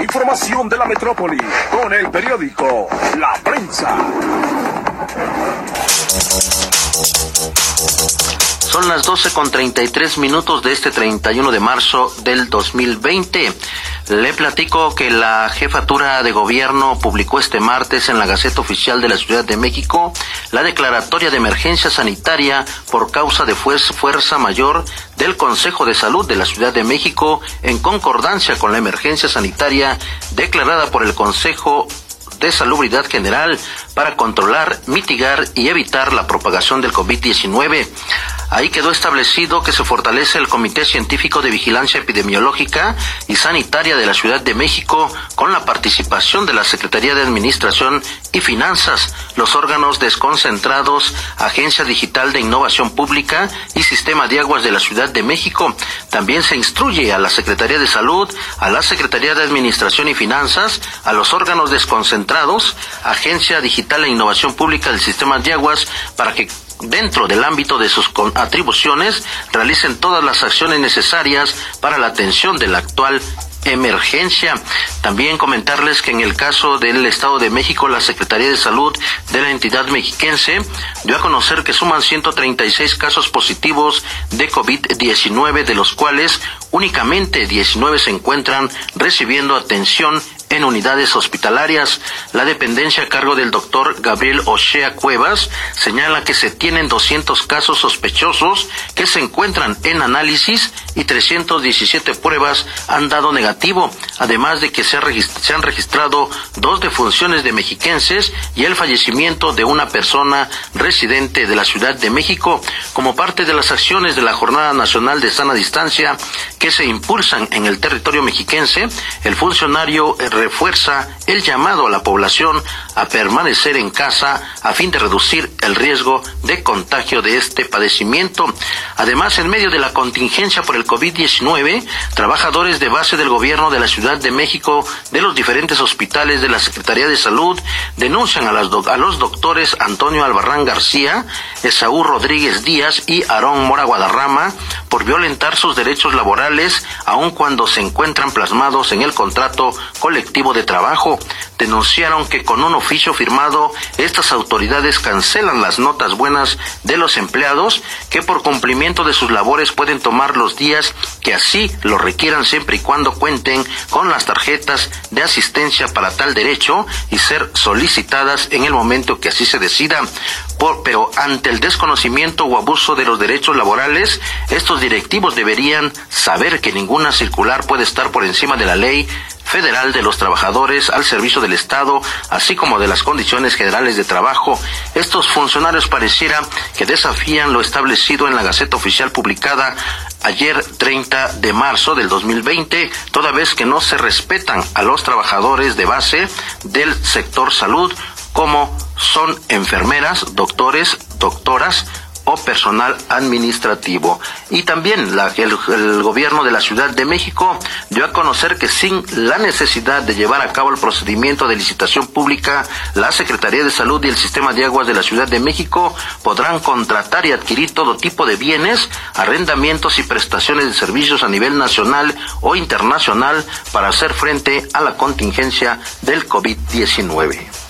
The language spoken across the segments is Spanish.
Información de la metrópoli con el periódico La Prensa. Son las 12 con 33 minutos de este 31 de marzo del 2020. Le platico que la jefatura de gobierno publicó este martes en la Gaceta Oficial de la Ciudad de México la declaratoria de emergencia sanitaria por causa de fuerza mayor del Consejo de Salud de la Ciudad de México en concordancia con la emergencia sanitaria declarada por el Consejo de Salubridad General para controlar, mitigar y evitar la propagación del COVID-19. Ahí quedó establecido que se fortalece el Comité Científico de Vigilancia Epidemiológica y Sanitaria de la Ciudad de México con la participación de la Secretaría de Administración y Finanzas, los órganos desconcentrados, Agencia Digital de Innovación Pública y Sistema de Aguas de la Ciudad de México. También se instruye a la Secretaría de Salud, a la Secretaría de Administración y Finanzas, a los órganos desconcentrados, Agencia Digital de Innovación Pública del Sistema de Aguas para que dentro del ámbito de sus atribuciones, realicen todas las acciones necesarias para la atención de la actual emergencia. También comentarles que en el caso del Estado de México, la Secretaría de Salud de la entidad mexiquense dio a conocer que suman 136 casos positivos de COVID-19, de los cuales únicamente 19 se encuentran recibiendo atención en unidades hospitalarias. La dependencia a cargo del doctor Gabriel Ochea Cuevas señala que se tienen 200 casos sospechosos que se encuentran en análisis y 317 pruebas han dado negativo, además de que se, han registrado dos defunciones de mexiquenses y el fallecimiento de una persona residente de la Ciudad de México como parte de las acciones de la Jornada Nacional de Sana Distancia que se impulsan en el territorio mexiquense. El funcionario refuerza el llamado a la población a permanecer en casa a fin de reducir el riesgo de contagio de este padecimiento. Además, en medio de la contingencia por el COVID-19, trabajadores de base del gobierno de la Ciudad de México, de los diferentes hospitales de la Secretaría de Salud, denuncian a, los doctores Antonio Albarrán García, Esaú Rodríguez Díaz y Aarón Mora Guadarrama por violentar sus derechos laborales, aun cuando se encuentran plasmados en el contrato colectivo de trabajo. Denunciaron que con un oficio firmado estas autoridades cancelan las notas buenas de los empleados que por cumplimiento de sus labores pueden tomar los días que así lo requieran siempre y cuando cuenten con las tarjetas de asistencia para tal derecho y ser solicitadas en el momento que así se decida. Por, pero ante el desconocimiento o abuso de los derechos laborales, estos directivos deberían saber que ninguna circular puede estar por encima de la ley federal de los trabajadores al servicio del Estado, así como de las condiciones generales de trabajo. Estos funcionarios pareciera que desafían lo establecido en la Gaceta Oficial publicada ayer 30 de marzo del 2020, toda vez que no se respetan a los trabajadores de base del sector salud, como son enfermeras, doctores, doctoras, personal administrativo. Y también el, gobierno de la Ciudad de México dio a conocer que sin la necesidad de llevar a cabo el procedimiento de licitación pública, la Secretaría de Salud y el Sistema de Aguas de la Ciudad de México podrán contratar y adquirir todo tipo de bienes, arrendamientos y prestaciones de servicios a nivel nacional o internacional para hacer frente a la contingencia del COVID-19.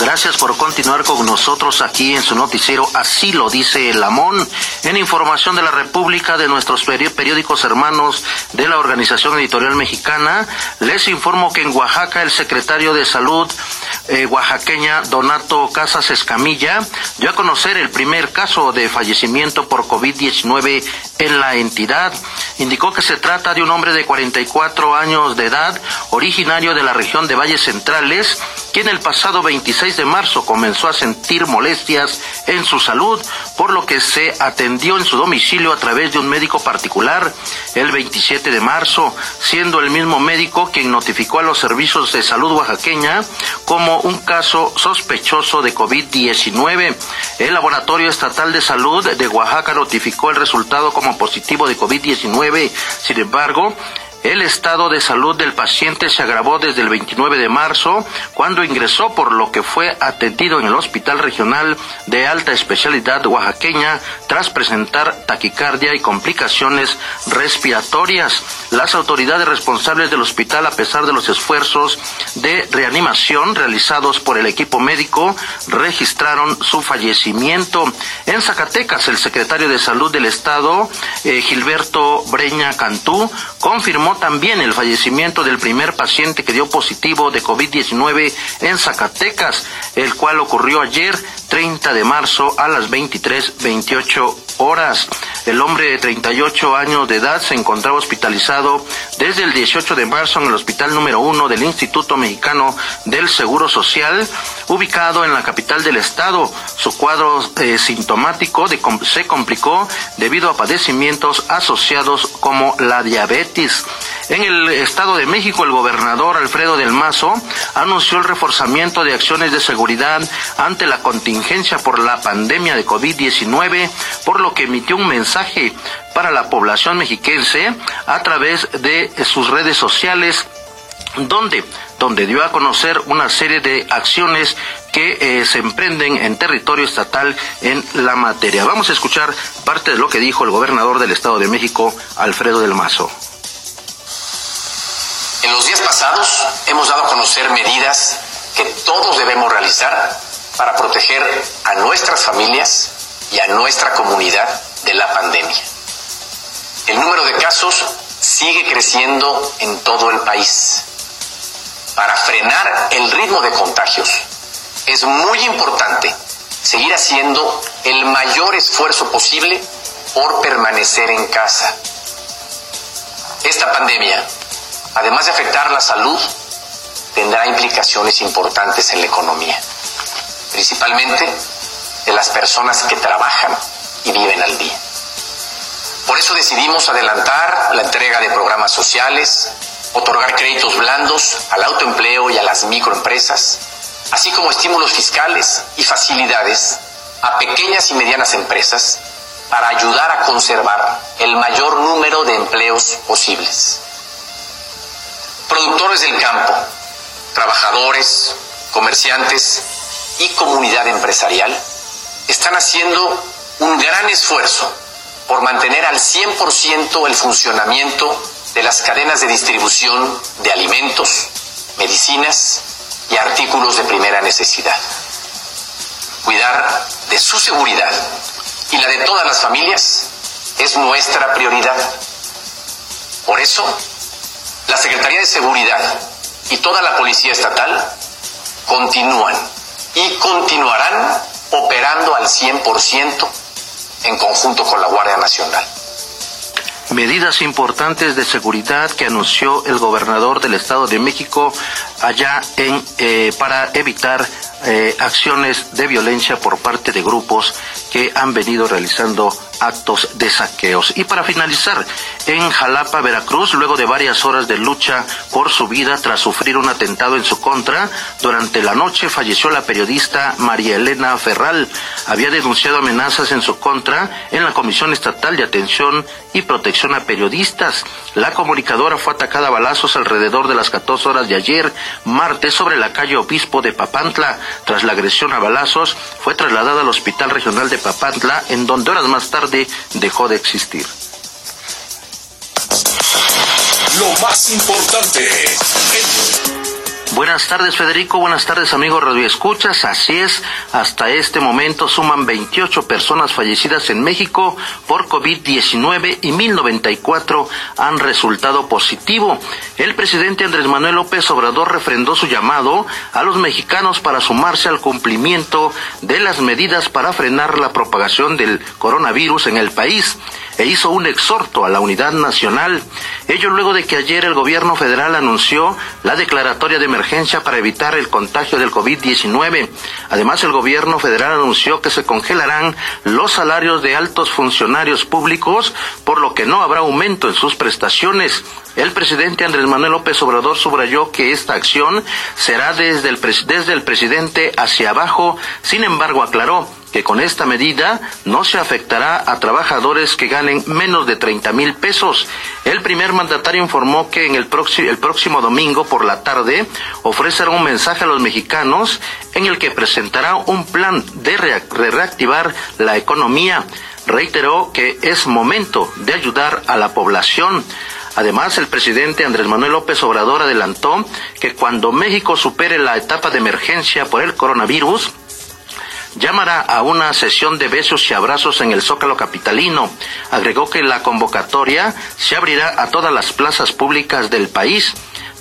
Gracias por continuar con nosotros aquí en su noticiero Así lo dice el en información de la República de nuestros periódicos hermanos de la Organización Editorial Mexicana. Les informo que en Oaxaca el secretario de Salud eh, oaxaqueña Donato Casas Escamilla dio a conocer el primer caso de fallecimiento por COVID-19 en la entidad. Indicó que se trata de un hombre de 44 años de edad, originario de la región de Valles Centrales, quien el pasado 26 de marzo comenzó a sentir molestias en su salud, por lo que se atendió en su domicilio a través de un médico particular el 27 de marzo, siendo el mismo médico quien notificó a los servicios de salud oaxaqueña como un caso sospechoso de COVID-19. El Laboratorio Estatal de Salud de Oaxaca notificó el resultado como positivo de COVID-19. Sin embargo, El estado de salud del paciente se agravó desde el 29 de marzo, cuando ingresó por lo que fue atendido en el Hospital Regional de Alta Especialidad Oaxaqueña tras presentar taquicardia y complicaciones respiratorias. Las autoridades responsables del hospital, a pesar de los esfuerzos de reanimación realizados por el equipo médico, registraron su fallecimiento. En Zacatecas, el secretario de Salud del Estado, eh, Gilberto Breña Cantú, confirmó también el fallecimiento del primer paciente que dio positivo de COVID-19 en Zacatecas, el cual ocurrió ayer, 30 de marzo, a las 23.28 horas. El hombre de 38 años de edad se encontraba hospitalizado desde el 18 de marzo en el hospital número 1 del Instituto Mexicano del Seguro Social, ubicado en la capital del estado. Su cuadro eh, sintomático se complicó debido a padecimientos asociados como la diabetes. En el Estado de México, el gobernador Alfredo del Mazo anunció el reforzamiento de acciones de seguridad ante la contingencia por la pandemia de COVID-19, por lo que emitió un mensaje para la población mexiquense a través de sus redes sociales donde donde dio a conocer una serie de acciones que eh, se emprenden en territorio estatal en la materia. Vamos a escuchar parte de lo que dijo el gobernador del Estado de México, Alfredo del Mazo. Pasados hemos dado a conocer medidas que todos debemos realizar para proteger a nuestras familias y a nuestra comunidad de la pandemia. El número de casos sigue creciendo en todo el país. Para frenar el ritmo de contagios es muy importante seguir haciendo el mayor esfuerzo posible por permanecer en casa. Esta pandemia además de afectar la salud, tendrá implicaciones importantes en la economía, principalmente de las personas que trabajan y viven al día. Por eso decidimos adelantar la entrega de programas sociales, otorgar créditos blandos al autoempleo y a las microempresas, así como estímulos fiscales y facilidades a pequeñas y medianas empresas para ayudar a conservar el mayor número de empleos posibles productores del campo, trabajadores, comerciantes y comunidad empresarial están haciendo un gran esfuerzo por mantener al 100% el funcionamiento de las cadenas de distribución de alimentos, medicinas y artículos de primera necesidad. Cuidar de su seguridad y la de todas las familias es nuestra prioridad. Por eso, la Secretaría de Seguridad y toda la Policía Estatal continúan y continuarán operando al 100% en conjunto con la Guardia Nacional. Medidas importantes de seguridad que anunció el gobernador del Estado de México allá en eh, para evitar eh, acciones de violencia por parte de grupos que han venido realizando actos de saqueos. Y para finalizar, en Jalapa, Veracruz, luego de varias horas de lucha por su vida tras sufrir un atentado en su contra, durante la noche falleció la periodista María Elena Ferral. Había denunciado amenazas en su contra en la Comisión Estatal de Atención y Protección a Periodistas. La comunicadora fue atacada a balazos alrededor de las 14 horas de ayer, martes, sobre la calle Obispo de Papantla. Tras la agresión a balazos, fue trasladada al Hospital Regional de Papantla, en donde horas más tarde dejó de existir. Lo más importante. Buenas tardes Federico, buenas tardes amigos Radio Escuchas. Así es, hasta este momento suman 28 personas fallecidas en México por COVID-19 y 1094 han resultado positivo. El presidente Andrés Manuel López Obrador refrendó su llamado a los mexicanos para sumarse al cumplimiento de las medidas para frenar la propagación del coronavirus en el país e hizo un exhorto a la unidad nacional. Ello luego de que ayer el gobierno federal anunció la declaratoria de emergencia para evitar el contagio del COVID-19. Además, el gobierno federal anunció que se congelarán los salarios de altos funcionarios públicos, por lo que no habrá aumento en sus prestaciones. El presidente Andrés Manuel López Obrador subrayó que esta acción será desde el, desde el presidente hacia abajo, sin embargo aclaró que con esta medida no se afectará a trabajadores que ganen menos de 30 mil pesos. El primer mandatario informó que en el próximo, el próximo domingo por la tarde ofrecerá un mensaje a los mexicanos en el que presentará un plan de reactivar la economía. Reiteró que es momento de ayudar a la población. Además, el presidente Andrés Manuel López Obrador adelantó que cuando México supere la etapa de emergencia por el coronavirus, llamará a una sesión de besos y abrazos en el Zócalo Capitalino. Agregó que la convocatoria se abrirá a todas las plazas públicas del país.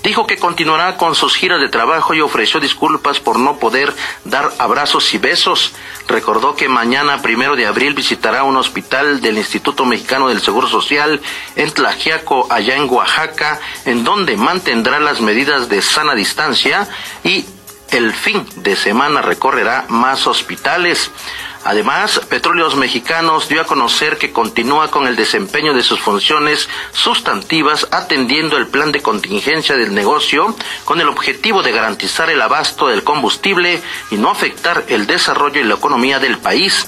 Dijo que continuará con sus giras de trabajo y ofreció disculpas por no poder dar abrazos y besos. Recordó que mañana, primero de abril, visitará un hospital del Instituto Mexicano del Seguro Social en Tlajiaco, allá en Oaxaca, en donde mantendrá las medidas de sana distancia y el fin de semana recorrerá más hospitales. Además, Petróleos Mexicanos dio a conocer que continúa con el desempeño de sus funciones sustantivas atendiendo el plan de contingencia del negocio con el objetivo de garantizar el abasto del combustible y no afectar el desarrollo y la economía del país.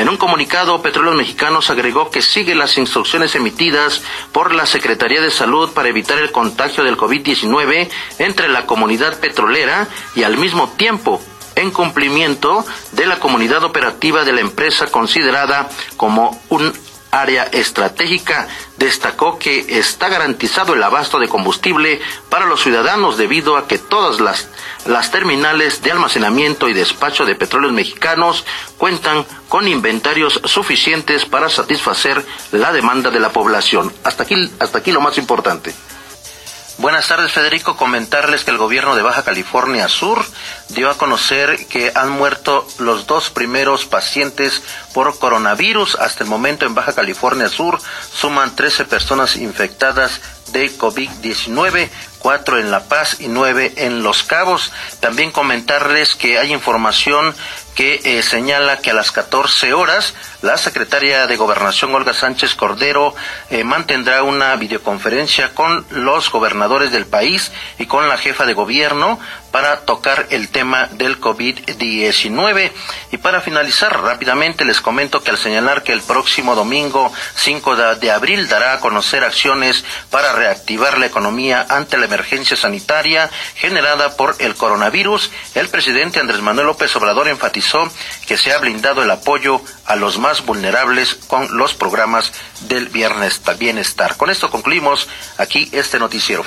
En un comunicado, Petróleos Mexicanos agregó que sigue las instrucciones emitidas por la Secretaría de Salud para evitar el contagio del COVID-19 entre la comunidad petrolera y al mismo tiempo en cumplimiento de la comunidad operativa de la empresa considerada como un área estratégica, destacó que está garantizado el abasto de combustible para los ciudadanos debido a que todas las, las terminales de almacenamiento y despacho de petróleos mexicanos cuentan con inventarios suficientes para satisfacer la demanda de la población. Hasta aquí, hasta aquí lo más importante. Buenas tardes, Federico. Comentarles que el gobierno de Baja California Sur dio a conocer que han muerto los dos primeros pacientes por coronavirus. Hasta el momento en Baja California Sur suman 13 personas infectadas de COVID-19, cuatro en La Paz y nueve en Los Cabos. También comentarles que hay información que eh, señala que a las 14 horas la secretaria de Gobernación Olga Sánchez Cordero eh, mantendrá una videoconferencia con los gobernadores del país y con la jefa de gobierno para tocar el tema del COVID-19. Y para finalizar rápidamente les comento que al señalar que el próximo domingo 5 de abril dará a conocer acciones para reactivar la economía ante la emergencia sanitaria generada por el coronavirus, el presidente Andrés Manuel López Obrador enfatizó que se ha blindado el apoyo a los más vulnerables con los programas del bienestar. Con esto concluimos aquí este noticiero.